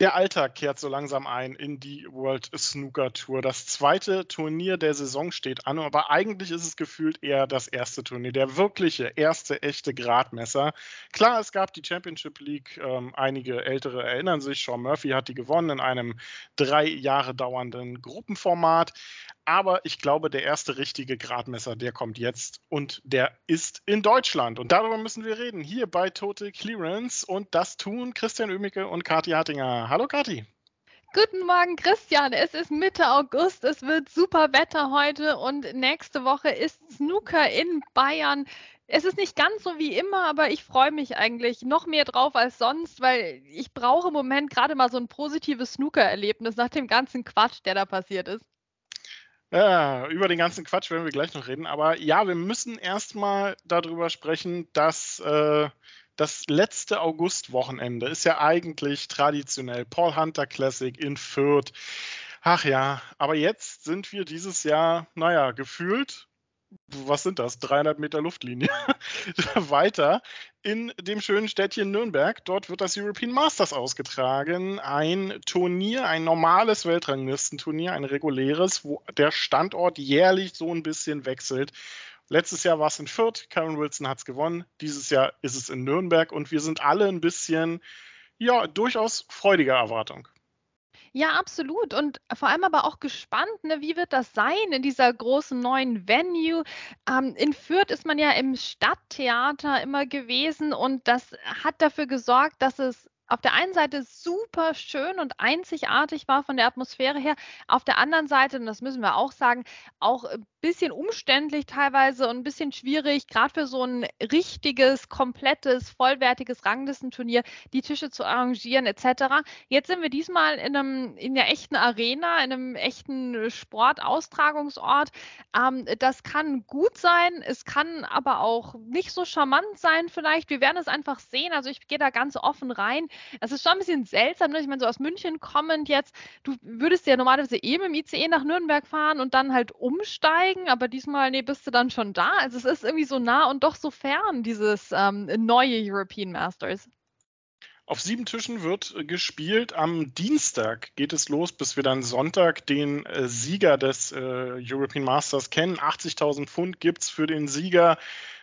Der Alltag kehrt so langsam ein in die World Snooker Tour. Das zweite Turnier der Saison steht an, aber eigentlich ist es gefühlt eher das erste Turnier, der wirkliche erste echte Gradmesser. Klar, es gab die Championship League, ähm, einige ältere erinnern sich, Sean Murphy hat die gewonnen in einem drei Jahre dauernden Gruppenformat. Aber ich glaube, der erste richtige Gradmesser, der kommt jetzt und der ist in Deutschland. Und darüber müssen wir reden, hier bei Total Clearance. Und das tun Christian Oemicke und Kathi Hartinger. Hallo Kathi. Guten Morgen, Christian. Es ist Mitte August. Es wird super Wetter heute und nächste Woche ist Snooker in Bayern. Es ist nicht ganz so wie immer, aber ich freue mich eigentlich noch mehr drauf als sonst, weil ich brauche im Moment gerade mal so ein positives Snooker-Erlebnis nach dem ganzen Quatsch, der da passiert ist. Ja, über den ganzen Quatsch werden wir gleich noch reden. Aber ja, wir müssen erstmal darüber sprechen, dass äh, das letzte Augustwochenende ist ja eigentlich traditionell Paul Hunter Classic in Fürth. Ach ja, aber jetzt sind wir dieses Jahr, naja, gefühlt was sind das, 300 Meter Luftlinie weiter in dem schönen Städtchen Nürnberg. Dort wird das European Masters ausgetragen. Ein Turnier, ein normales Weltranglistenturnier, ein reguläres, wo der Standort jährlich so ein bisschen wechselt. Letztes Jahr war es in Fürth, Karen Wilson hat es gewonnen. Dieses Jahr ist es in Nürnberg und wir sind alle ein bisschen, ja, durchaus freudiger Erwartung. Ja, absolut. Und vor allem aber auch gespannt, ne, wie wird das sein in dieser großen neuen Venue? Ähm, in Fürth ist man ja im Stadttheater immer gewesen und das hat dafür gesorgt, dass es auf der einen Seite super schön und einzigartig war von der Atmosphäre her, auf der anderen Seite, und das müssen wir auch sagen, auch ein bisschen umständlich teilweise und ein bisschen schwierig, gerade für so ein richtiges, komplettes, vollwertiges Ranglistenturnier, die Tische zu arrangieren etc. Jetzt sind wir diesmal in, einem, in der echten Arena, in einem echten Sportaustragungsort. Ähm, das kann gut sein, es kann aber auch nicht so charmant sein vielleicht. Wir werden es einfach sehen. Also ich gehe da ganz offen rein. Es ist schon ein bisschen seltsam, ne? ich meine, so aus München kommend jetzt, du würdest ja normalerweise eben im ICE nach Nürnberg fahren und dann halt umsteigen, aber diesmal, nee, bist du dann schon da. Also es ist irgendwie so nah und doch so fern, dieses ähm, neue European Masters. Auf sieben Tischen wird gespielt. Am Dienstag geht es los, bis wir dann Sonntag den äh, Sieger des äh, European Masters kennen. 80.000 Pfund gibt es für den Sieger.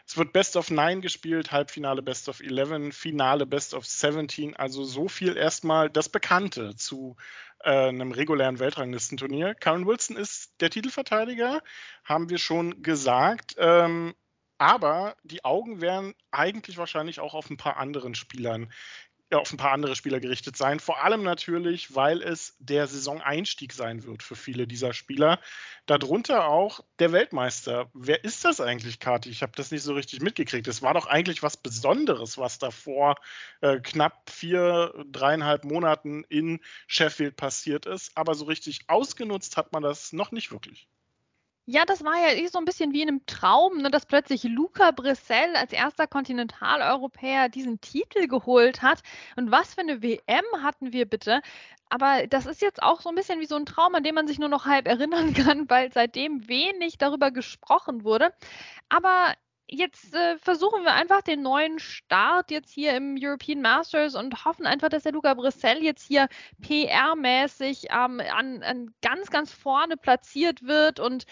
Es wird Best of Nine gespielt, Halbfinale Best of Eleven, Finale Best of 17. Also so viel erstmal das Bekannte zu äh, einem regulären Weltranglistenturnier. Karen Wilson ist der Titelverteidiger, haben wir schon gesagt. Ähm, aber die Augen wären eigentlich wahrscheinlich auch auf ein paar anderen Spielern auf ein paar andere Spieler gerichtet sein. Vor allem natürlich, weil es der Saison-Einstieg sein wird für viele dieser Spieler. Darunter auch der Weltmeister. Wer ist das eigentlich, Kati? Ich habe das nicht so richtig mitgekriegt. Es war doch eigentlich was Besonderes, was da vor äh, knapp vier, dreieinhalb Monaten in Sheffield passiert ist. Aber so richtig ausgenutzt hat man das noch nicht wirklich. Ja, das war ja eh so ein bisschen wie in einem Traum, ne, dass plötzlich Luca Brissell als erster Kontinentaleuropäer diesen Titel geholt hat. Und was für eine WM hatten wir bitte? Aber das ist jetzt auch so ein bisschen wie so ein Traum, an dem man sich nur noch halb erinnern kann, weil seitdem wenig darüber gesprochen wurde. Aber jetzt äh, versuchen wir einfach den neuen Start jetzt hier im European Masters und hoffen einfach, dass der Luca Brissell jetzt hier PR-mäßig ähm, an, an, ganz, ganz vorne platziert wird und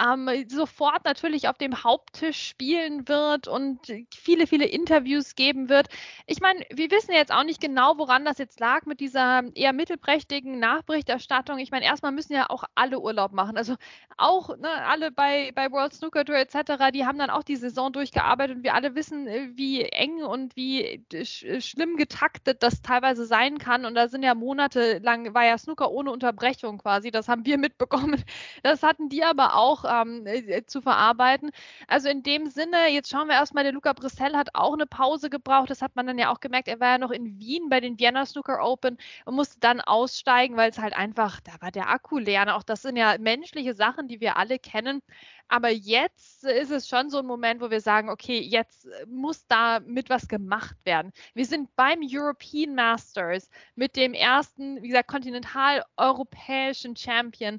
ähm, sofort natürlich auf dem Haupttisch spielen wird und viele, viele Interviews geben wird. Ich meine, wir wissen jetzt auch nicht genau, woran das jetzt lag mit dieser eher mittelprächtigen Nachberichterstattung. Ich meine, erstmal müssen ja auch alle Urlaub machen. Also auch ne, alle bei, bei World Snooker Tour etc., die haben dann auch die Saison durchgearbeitet und wir alle wissen, äh, wie eng und wie sch schlimm getaktet das teilweise sein kann. Und da sind ja monatelang, war ja Snooker ohne Unterbrechung quasi. Das haben wir mitbekommen. Das hatten die aber auch ähm, äh, zu verarbeiten. Also in dem Sinne, jetzt schauen wir erstmal, der Luca Brissell hat auch eine Pause gebraucht. Das hat man dann ja auch gemerkt. Er war ja noch in Wien bei den Vienna Snooker Open und musste dann aussteigen, weil es halt einfach, da war der Akku leer. Auch das sind ja menschliche Sachen, die wir alle kennen. Aber jetzt ist es schon so ein Moment, wo wir sagen, okay, jetzt muss da mit was gemacht werden. Wir sind beim European Masters mit dem ersten, wie gesagt, kontinentaleuropäischen Champion.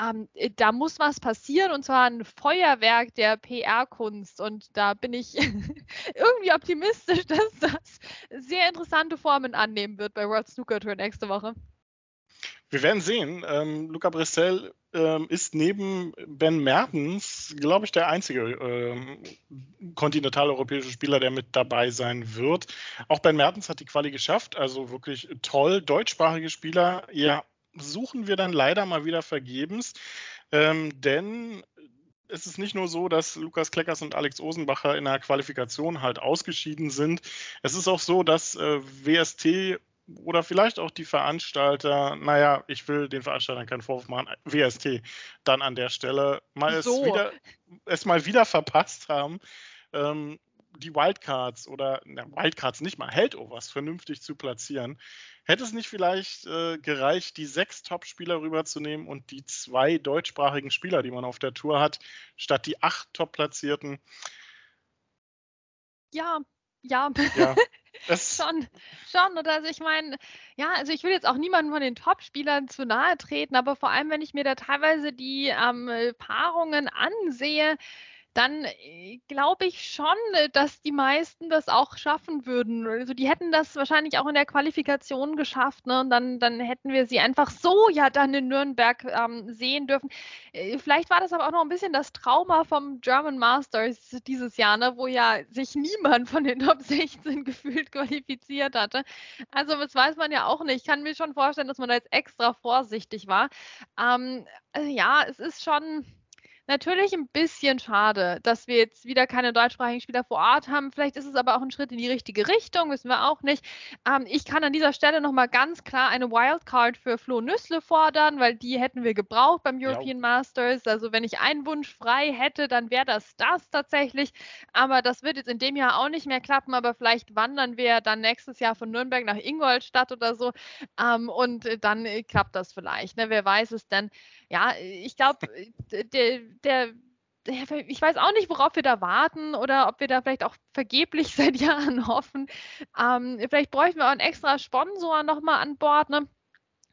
Ähm, da muss was passieren und zwar ein Feuerwerk der PR-Kunst. Und da bin ich irgendwie optimistisch, dass das sehr interessante Formen annehmen wird bei World Snooker Tour nächste Woche. Wir werden sehen. Ähm, Luca Brissell ähm, ist neben Ben Mertens, glaube ich, der einzige ähm, kontinentaleuropäische Spieler, der mit dabei sein wird. Auch Ben Mertens hat die Quali geschafft, also wirklich toll. Deutschsprachige Spieler, ja, suchen wir dann leider mal wieder vergebens, ähm, denn es ist nicht nur so, dass Lukas Kleckers und Alex Osenbacher in der Qualifikation halt ausgeschieden sind. Es ist auch so, dass äh, WST oder vielleicht auch die Veranstalter, naja, ich will den Veranstaltern keinen Vorwurf machen, WST dann an der Stelle mal so. es, wieder, es mal wieder verpasst haben, ähm, die Wildcards oder na, Wildcards nicht mal, Heldovers vernünftig zu platzieren. Hätte es nicht vielleicht äh, gereicht, die sechs Top-Spieler rüberzunehmen und die zwei deutschsprachigen Spieler, die man auf der Tour hat, statt die acht Top-Platzierten? Ja, ja. ja. schon, schon. Oder also ich meine, ja, also ich will jetzt auch niemanden von den Top-Spielern zu nahe treten, aber vor allem, wenn ich mir da teilweise die ähm, Paarungen ansehe, dann äh, glaube ich schon, äh, dass die meisten das auch schaffen würden. Also die hätten das wahrscheinlich auch in der Qualifikation geschafft, ne? Und dann, dann hätten wir sie einfach so ja dann in Nürnberg ähm, sehen dürfen. Äh, vielleicht war das aber auch noch ein bisschen das Trauma vom German Masters dieses Jahr, ne? wo ja sich niemand von den Top 16 gefühlt qualifiziert hatte. Also das weiß man ja auch nicht. Ich kann mir schon vorstellen, dass man da jetzt extra vorsichtig war. Ähm, also ja, es ist schon Natürlich ein bisschen schade, dass wir jetzt wieder keine deutschsprachigen Spieler vor Ort haben. Vielleicht ist es aber auch ein Schritt in die richtige Richtung, wissen wir auch nicht. Ähm, ich kann an dieser Stelle nochmal ganz klar eine Wildcard für Flo Nüssle fordern, weil die hätten wir gebraucht beim European ja. Masters. Also wenn ich einen Wunsch frei hätte, dann wäre das das tatsächlich. Aber das wird jetzt in dem Jahr auch nicht mehr klappen. Aber vielleicht wandern wir dann nächstes Jahr von Nürnberg nach Ingolstadt oder so. Ähm, und dann äh, klappt das vielleicht. Ne? Wer weiß es denn? Ja, ich glaube, der ich weiß auch nicht, worauf wir da warten oder ob wir da vielleicht auch vergeblich seit Jahren hoffen. Ähm, vielleicht bräuchten wir auch einen extra Sponsor nochmal an Bord. Ne?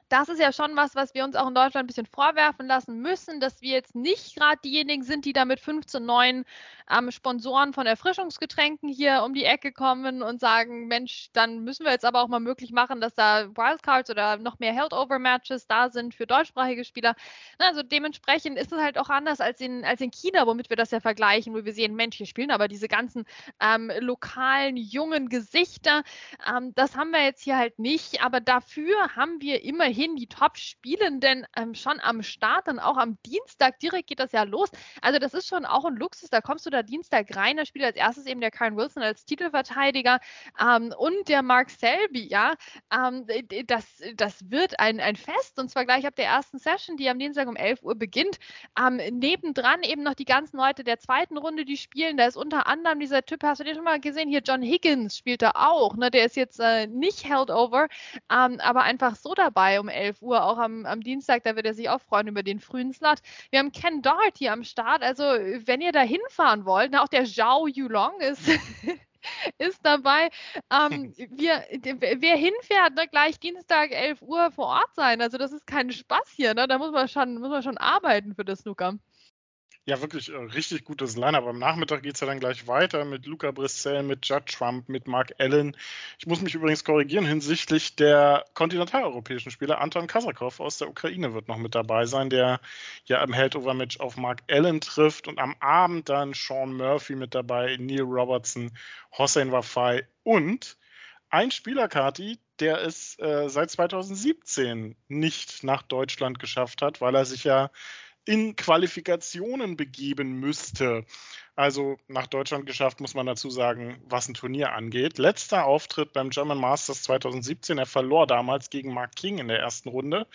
Das ist ja schon was, was wir uns auch in Deutschland ein bisschen vorwerfen lassen müssen, dass wir jetzt nicht gerade diejenigen sind, die da mit 15 neuen ähm, Sponsoren von Erfrischungsgetränken hier um die Ecke kommen und sagen, Mensch, dann müssen wir jetzt aber auch mal möglich machen, dass da Wildcards oder noch mehr Held-Over-Matches da sind für deutschsprachige Spieler. Also dementsprechend ist es halt auch anders als in, als in China, womit wir das ja vergleichen, wo wir sehen, Mensch, hier spielen aber diese ganzen ähm, lokalen, jungen Gesichter. Ähm, das haben wir jetzt hier halt nicht, aber dafür haben wir immerhin immerhin die Top-Spielenden ähm, schon am Start, dann auch am Dienstag direkt geht das ja los. Also das ist schon auch ein Luxus, da kommst du da Dienstag rein, da spielt als erstes eben der Karen Wilson als Titelverteidiger ähm, und der Mark Selby, ja, ähm, das, das wird ein, ein Fest und zwar gleich ab der ersten Session, die am Dienstag um 11 Uhr beginnt. Ähm, nebendran eben noch die ganzen Leute der zweiten Runde, die spielen, da ist unter anderem dieser Typ, hast du den schon mal gesehen, hier John Higgins spielt da auch, ne? der ist jetzt äh, nicht held over, ähm, aber einfach so dabei, um 11 Uhr, auch am, am Dienstag. Da wird er sich auch freuen über den frühen Slot. Wir haben Ken Doherty am Start. Also, wenn ihr da hinfahren wollt, auch der Zhao Yulong ist. ist dabei. Ähm, wir, wer hinfährt, ne, gleich Dienstag 11 Uhr vor Ort sein. Also das ist kein Spaß hier. Ne? Da muss man schon, muss man schon arbeiten für das Snooker ja wirklich äh, richtig gutes Line-Up. Am Nachmittag geht es ja dann gleich weiter mit Luca Brissell, mit Judd Trump, mit Mark Allen. Ich muss mich übrigens korrigieren hinsichtlich der kontinentaleuropäischen Spieler. Anton Kasakov aus der Ukraine wird noch mit dabei sein, der ja im Heldover-Match auf Mark Allen trifft. Und am Abend dann Sean Murphy mit dabei, Neil Robertson, Hossein Wafai und ein Spieler, Kati, der es äh, seit 2017 nicht nach Deutschland geschafft hat, weil er sich ja in Qualifikationen begeben müsste. Also nach Deutschland geschafft, muss man dazu sagen, was ein Turnier angeht. Letzter Auftritt beim German Masters 2017. Er verlor damals gegen Mark King in der ersten Runde.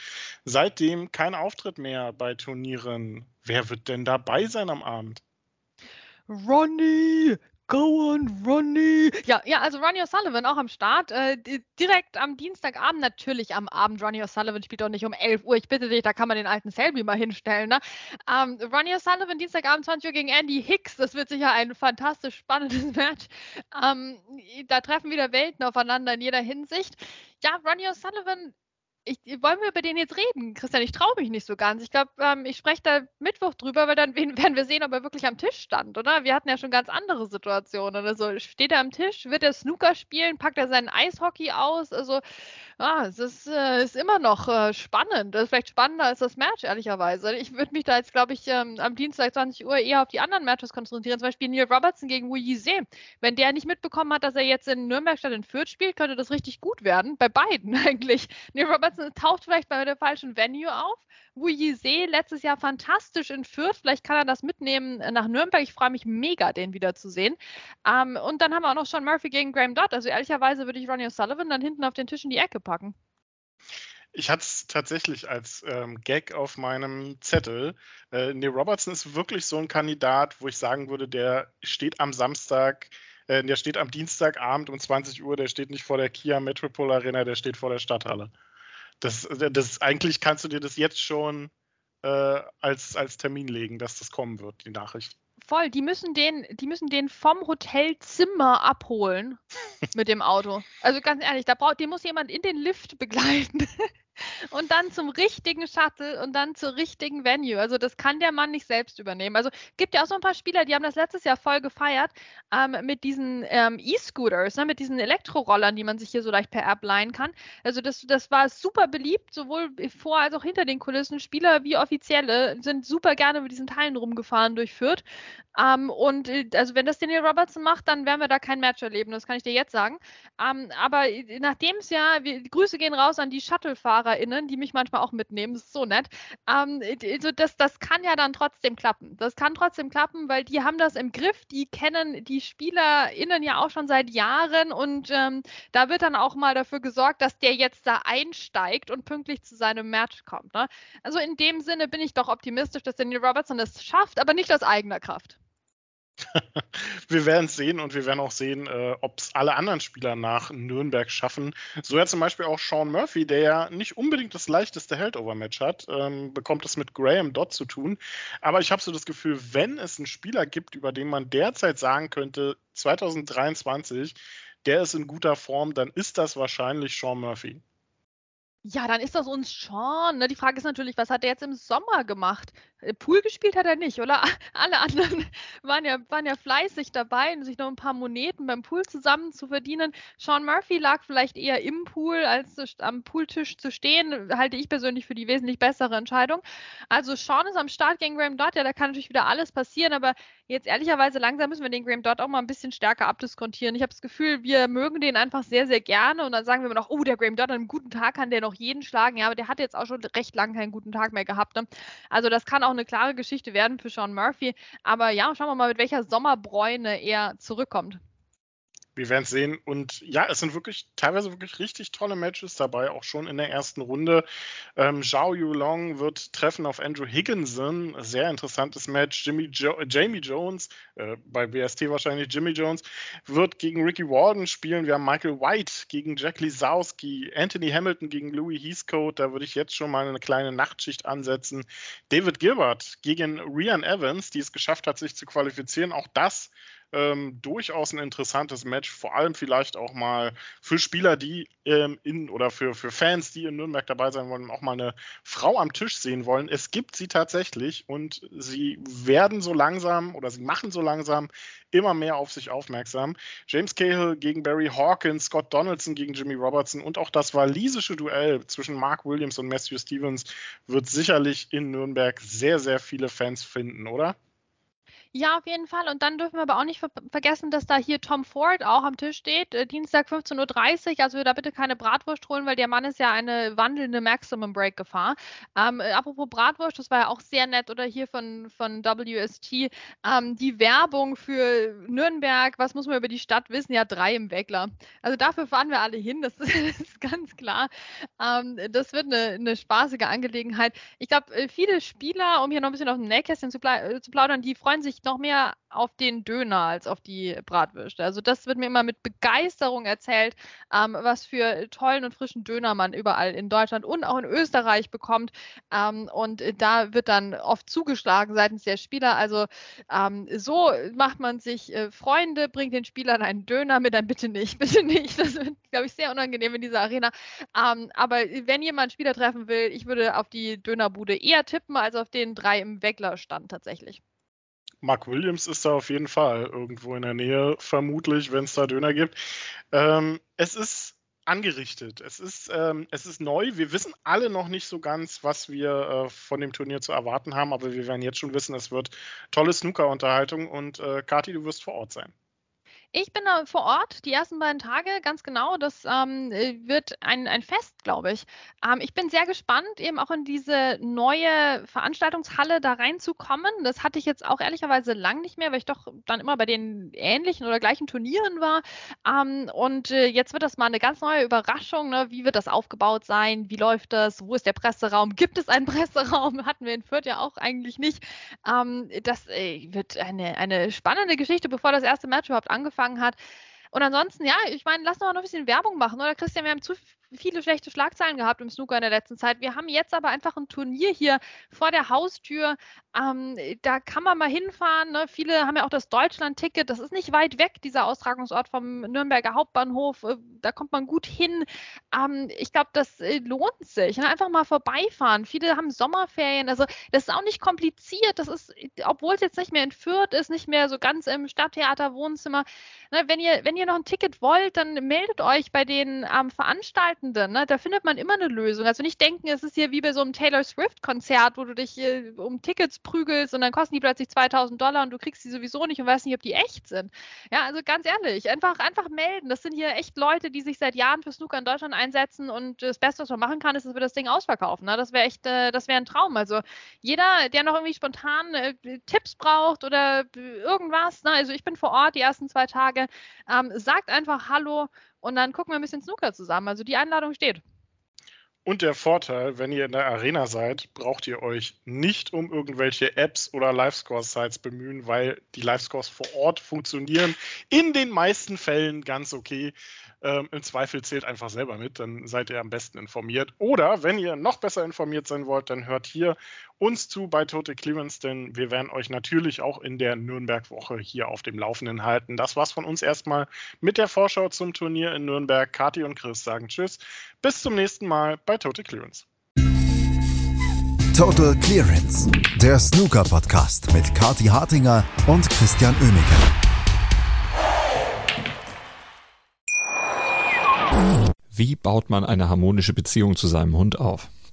Seitdem kein Auftritt mehr bei Turnieren. Wer wird denn dabei sein am Abend? Ronnie Go on, Ronnie. Ja, ja, also Ronnie O'Sullivan auch am Start. Äh, direkt am Dienstagabend, natürlich am Abend. Ronnie O'Sullivan spielt doch nicht um 11 Uhr. Ich bitte dich, da kann man den alten Selby mal hinstellen. Ne? Ähm, Ronnie O'Sullivan, Dienstagabend, 20 Uhr gegen Andy Hicks. Das wird sicher ein fantastisch spannendes Match. Ähm, da treffen wieder Welten aufeinander in jeder Hinsicht. Ja, Ronnie O'Sullivan ich, wollen wir über den jetzt reden? Christian, ich traue mich nicht so ganz. Ich glaube, ähm, ich spreche da Mittwoch drüber, weil dann werden wir sehen, ob er wirklich am Tisch stand, oder? Wir hatten ja schon ganz andere Situationen. Also steht er am Tisch, wird er Snooker spielen, packt er seinen Eishockey aus? Also, ah, es ist, äh, ist immer noch äh, spannend. Das ist vielleicht spannender als das Match, ehrlicherweise. Ich würde mich da jetzt, glaube ich, ähm, am Dienstag 20 Uhr eher auf die anderen Matches konzentrieren. Zum Beispiel Neil Robertson gegen Wu Yizhe. Wenn der nicht mitbekommen hat, dass er jetzt in Nürnberg statt in Fürth spielt, könnte das richtig gut werden. Bei beiden eigentlich. Neil Robertson Robertson taucht vielleicht bei der falschen Venue auf. Wu Yizhe letztes Jahr fantastisch in Fürth. Vielleicht kann er das mitnehmen nach Nürnberg. Ich freue mich mega, den wiederzusehen. Ähm, und dann haben wir auch noch Sean Murphy gegen Graham Dodd. Also ehrlicherweise würde ich Ronnie O'Sullivan dann hinten auf den Tisch in die Ecke packen. Ich hatte es tatsächlich als ähm, Gag auf meinem Zettel. Äh, Neil Robertson ist wirklich so ein Kandidat, wo ich sagen würde, der steht am Samstag äh, der steht am Dienstagabend um 20 Uhr, der steht nicht vor der Kia Metropol Arena, der steht vor der Stadthalle. Das, das, eigentlich kannst du dir das jetzt schon äh, als, als Termin legen, dass das kommen wird, die Nachricht. Voll, die müssen den, die müssen den vom Hotelzimmer abholen mit dem Auto. Also ganz ehrlich, da braucht, den muss jemand in den Lift begleiten. und dann zum richtigen Shuttle und dann zur richtigen Venue. Also das kann der Mann nicht selbst übernehmen. Also gibt ja auch so ein paar Spieler, die haben das letztes Jahr voll gefeiert ähm, mit diesen ähm, E-Scooters, ne, mit diesen Elektrorollern, die man sich hier so leicht per App leihen kann. Also das, das war super beliebt, sowohl vor als auch hinter den Kulissen. Spieler wie Offizielle sind super gerne mit diesen Teilen rumgefahren durch Fürth. Ähm, und äh, also wenn das Daniel Robertson macht, dann werden wir da kein Match erleben, das kann ich dir jetzt sagen. Ähm, aber äh, nachdem es ja, wir, Grüße gehen raus an die Shuttlefahrer, FahrerInnen, die mich manchmal auch mitnehmen. Das ist so nett. Ähm, also das, das kann ja dann trotzdem klappen. Das kann trotzdem klappen, weil die haben das im Griff. Die kennen die SpielerInnen ja auch schon seit Jahren und ähm, da wird dann auch mal dafür gesorgt, dass der jetzt da einsteigt und pünktlich zu seinem Match kommt. Ne? Also in dem Sinne bin ich doch optimistisch, dass Daniel Robertson das schafft, aber nicht aus eigener Kraft. wir werden es sehen und wir werden auch sehen, äh, ob es alle anderen Spieler nach Nürnberg schaffen. So ja zum Beispiel auch Sean Murphy, der ja nicht unbedingt das leichteste Heldover-Match hat, ähm, bekommt es mit Graham Dodd zu tun. Aber ich habe so das Gefühl, wenn es einen Spieler gibt, über den man derzeit sagen könnte, 2023, der ist in guter Form, dann ist das wahrscheinlich Sean Murphy. Ja, dann ist das uns schon. Ne? Die Frage ist natürlich, was hat er jetzt im Sommer gemacht? Äh, Pool gespielt hat er nicht, oder? Alle anderen waren ja, waren ja fleißig dabei, sich noch ein paar Moneten beim Pool zusammen zu verdienen. Sean Murphy lag vielleicht eher im Pool, als am Pooltisch zu stehen. Halte ich persönlich für die wesentlich bessere Entscheidung. Also Sean ist am Start gegen Graham Dodd. Ja, da kann natürlich wieder alles passieren, aber jetzt ehrlicherweise langsam müssen wir den Graham Dodd auch mal ein bisschen stärker abdiskontieren. Ich habe das Gefühl, wir mögen den einfach sehr, sehr gerne und dann sagen wir immer noch, oh, der Graham Dodd an einem guten Tag kann der noch jeden schlagen. Ja, aber der hat jetzt auch schon recht lange keinen guten Tag mehr gehabt. Ne? Also das kann auch eine klare Geschichte werden für Sean Murphy. Aber ja, schauen wir mal, mit welcher Sommerbräune er zurückkommt. Wir werden es sehen. Und ja, es sind wirklich teilweise wirklich richtig tolle Matches dabei, auch schon in der ersten Runde. Ähm, Zhao Yulong wird treffen auf Andrew Higginson. Sehr interessantes Match. Jimmy jo Jamie Jones, äh, bei WST wahrscheinlich Jimmy Jones, wird gegen Ricky Warden spielen. Wir haben Michael White gegen Jack Lisowski, Anthony Hamilton gegen Louis Heathcote. Da würde ich jetzt schon mal eine kleine Nachtschicht ansetzen. David Gilbert gegen Rian Evans, die es geschafft hat, sich zu qualifizieren. Auch das ähm, durchaus ein interessantes Match, vor allem vielleicht auch mal für Spieler, die ähm, in oder für, für Fans, die in Nürnberg dabei sein wollen, auch mal eine Frau am Tisch sehen wollen. Es gibt sie tatsächlich und sie werden so langsam oder sie machen so langsam immer mehr auf sich aufmerksam. James Cahill gegen Barry Hawkins, Scott Donaldson gegen Jimmy Robertson und auch das walisische Duell zwischen Mark Williams und Matthew Stevens wird sicherlich in Nürnberg sehr, sehr viele Fans finden, oder? Ja, auf jeden Fall. Und dann dürfen wir aber auch nicht ver vergessen, dass da hier Tom Ford auch am Tisch steht. Äh, Dienstag 15.30 Uhr. Also da bitte keine Bratwurst holen, weil der Mann ist ja eine wandelnde Maximum Break Gefahr. Ähm, äh, apropos Bratwurst, das war ja auch sehr nett. Oder hier von, von WST. Ähm, die Werbung für Nürnberg. Was muss man über die Stadt wissen? Ja, drei im Weckler. Also dafür fahren wir alle hin. Das, ist ganz klar. Ähm, das wird eine, eine spaßige Angelegenheit. Ich glaube, äh, viele Spieler, um hier noch ein bisschen auf dem Nähkästchen zu, äh, zu plaudern, die freuen freuen sich noch mehr auf den Döner als auf die Bratwürste. Also das wird mir immer mit Begeisterung erzählt, ähm, was für tollen und frischen Döner man überall in Deutschland und auch in Österreich bekommt. Ähm, und da wird dann oft zugeschlagen seitens der Spieler. Also ähm, so macht man sich äh, Freunde, bringt den Spielern einen Döner mit, dann bitte nicht, bitte nicht. Das wird, glaube ich, sehr unangenehm in dieser Arena. Ähm, aber wenn jemand Spieler treffen will, ich würde auf die Dönerbude eher tippen als auf den drei im Wecklerstand tatsächlich. Mark Williams ist da auf jeden Fall irgendwo in der Nähe, vermutlich, wenn es da Döner gibt. Ähm, es ist angerichtet. Es ist, ähm, es ist neu. Wir wissen alle noch nicht so ganz, was wir äh, von dem Turnier zu erwarten haben, aber wir werden jetzt schon wissen, es wird tolle Snooker-Unterhaltung und äh, Kati, du wirst vor Ort sein. Ich bin da vor Ort die ersten beiden Tage, ganz genau. Das ähm, äh, wird ein, ein Fest, glaube ich. Ähm, ich bin sehr gespannt, eben auch in diese neue Veranstaltungshalle da reinzukommen. Das hatte ich jetzt auch ehrlicherweise lang nicht mehr, weil ich doch dann immer bei den ähnlichen oder gleichen Turnieren war. Ähm, und äh, jetzt wird das mal eine ganz neue Überraschung. Ne? Wie wird das aufgebaut sein? Wie läuft das? Wo ist der Presseraum? Gibt es einen Presseraum? Hatten wir in Fürth ja auch eigentlich nicht. Ähm, das äh, wird eine, eine spannende Geschichte, bevor das erste Match überhaupt angefangen angefangen hat. Und ansonsten, ja, ich meine, lass uns noch ein bisschen Werbung machen, oder Christian? Wir haben zu viele schlechte Schlagzeilen gehabt im Snooker in der letzten Zeit. Wir haben jetzt aber einfach ein Turnier hier vor der Haustür. Ähm, da kann man mal hinfahren. Ne? Viele haben ja auch das Deutschland-Ticket. Das ist nicht weit weg, dieser Austragungsort vom Nürnberger Hauptbahnhof. Äh, da kommt man gut hin. Ähm, ich glaube, das äh, lohnt sich. Ne? Einfach mal vorbeifahren. Viele haben Sommerferien. Also das ist auch nicht kompliziert. Das ist, obwohl es jetzt nicht mehr entführt ist, nicht mehr so ganz im Stadttheater Wohnzimmer. Ne? Wenn ihr, wenn ihr noch ein Ticket wollt, dann meldet euch bei den ähm, Veranstaltern Veranstaltenden, ne, da findet man immer eine Lösung. Also nicht denken, es ist hier wie bei so einem Taylor Swift-Konzert, wo du dich äh, um Tickets prügelst und dann kosten die plötzlich 2000 Dollar und du kriegst sie sowieso nicht und weißt nicht, ob die echt sind. Ja, also ganz ehrlich, einfach, einfach melden. Das sind hier echt Leute, die sich seit Jahren für Snooker in Deutschland einsetzen und das Beste, was man machen kann, ist, dass wir das Ding ausverkaufen. Ne? Das wäre echt, äh, das wäre ein Traum. Also jeder, der noch irgendwie spontan äh, Tipps braucht oder irgendwas, ne? also ich bin vor Ort die ersten zwei Tage, ähm, sagt einfach Hallo und dann gucken wir ein bisschen Snooker zusammen. Also die Einladung steht. Und der Vorteil, wenn ihr in der Arena seid, braucht ihr euch nicht um irgendwelche Apps oder Livescore-Sites bemühen, weil die Livescores vor Ort funktionieren in den meisten Fällen ganz okay. Ähm, Im Zweifel zählt einfach selber mit, dann seid ihr am besten informiert. Oder wenn ihr noch besser informiert sein wollt, dann hört hier uns zu bei Tote Clearance, denn wir werden euch natürlich auch in der Nürnberg-Woche hier auf dem Laufenden halten. Das war's von uns erstmal mit der Vorschau zum Turnier in Nürnberg. Kati und Chris sagen Tschüss. Bis zum nächsten Mal bei Tote Clearance. Total Clearance, der Snooker-Podcast mit Kati Hartinger und Christian Oemeke. Wie baut man eine harmonische Beziehung zu seinem Hund auf?